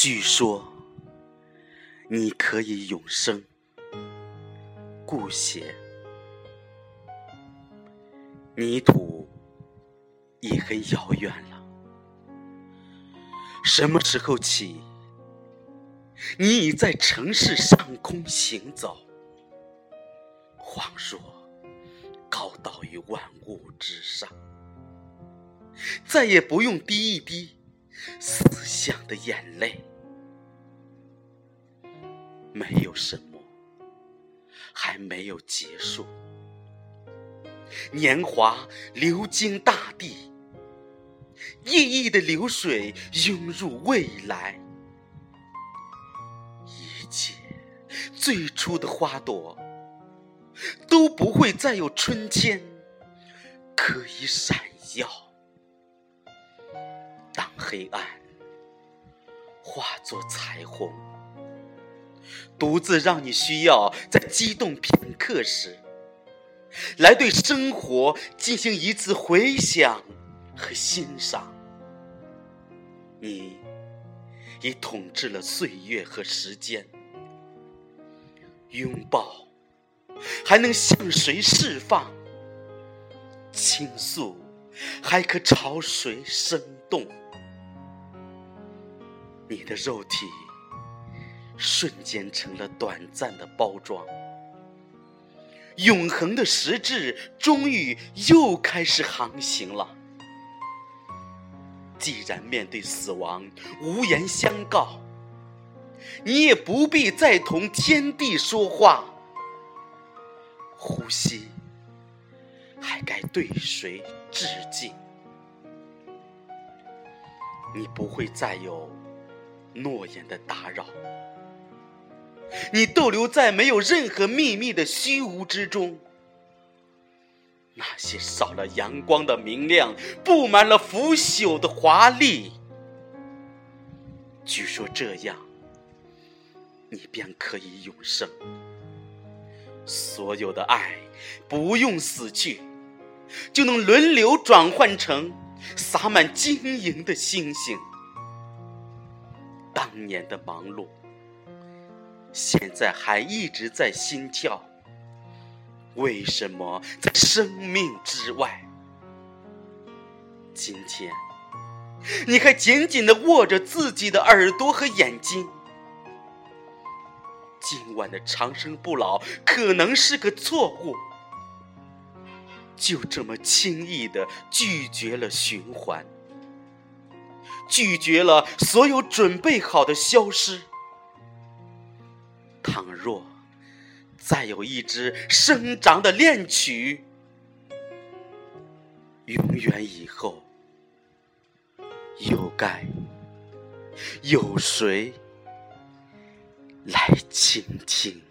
据说你可以永生，故写泥土已很遥远了。什么时候起，你已在城市上空行走，恍若高倒于万物之上，再也不用滴一滴思想的眼泪。没有什么还没有结束，年华流经大地，熠熠的流水涌入未来，一切最初的花朵都不会再有春天可以闪耀。当黑暗化作彩虹。独自让你需要在激动片刻时，来对生活进行一次回想和欣赏。你已统治了岁月和时间，拥抱还能向谁释放？倾诉还可朝谁生动？你的肉体。瞬间成了短暂的包装，永恒的实质终于又开始航行了。既然面对死亡无言相告，你也不必再同天地说话。呼吸还该对谁致敬？你不会再有诺言的打扰。你逗留在没有任何秘密的虚无之中，那些少了阳光的明亮，布满了腐朽的华丽。据说这样，你便可以永生。所有的爱不用死去，就能轮流转换成洒满晶莹的星星。当年的忙碌。现在还一直在心跳，为什么在生命之外？今天，你还紧紧的握着自己的耳朵和眼睛。今晚的长生不老可能是个错误，就这么轻易的拒绝了循环，拒绝了所有准备好的消失。倘若再有一支生长的恋曲，永远以后又该有谁来倾听？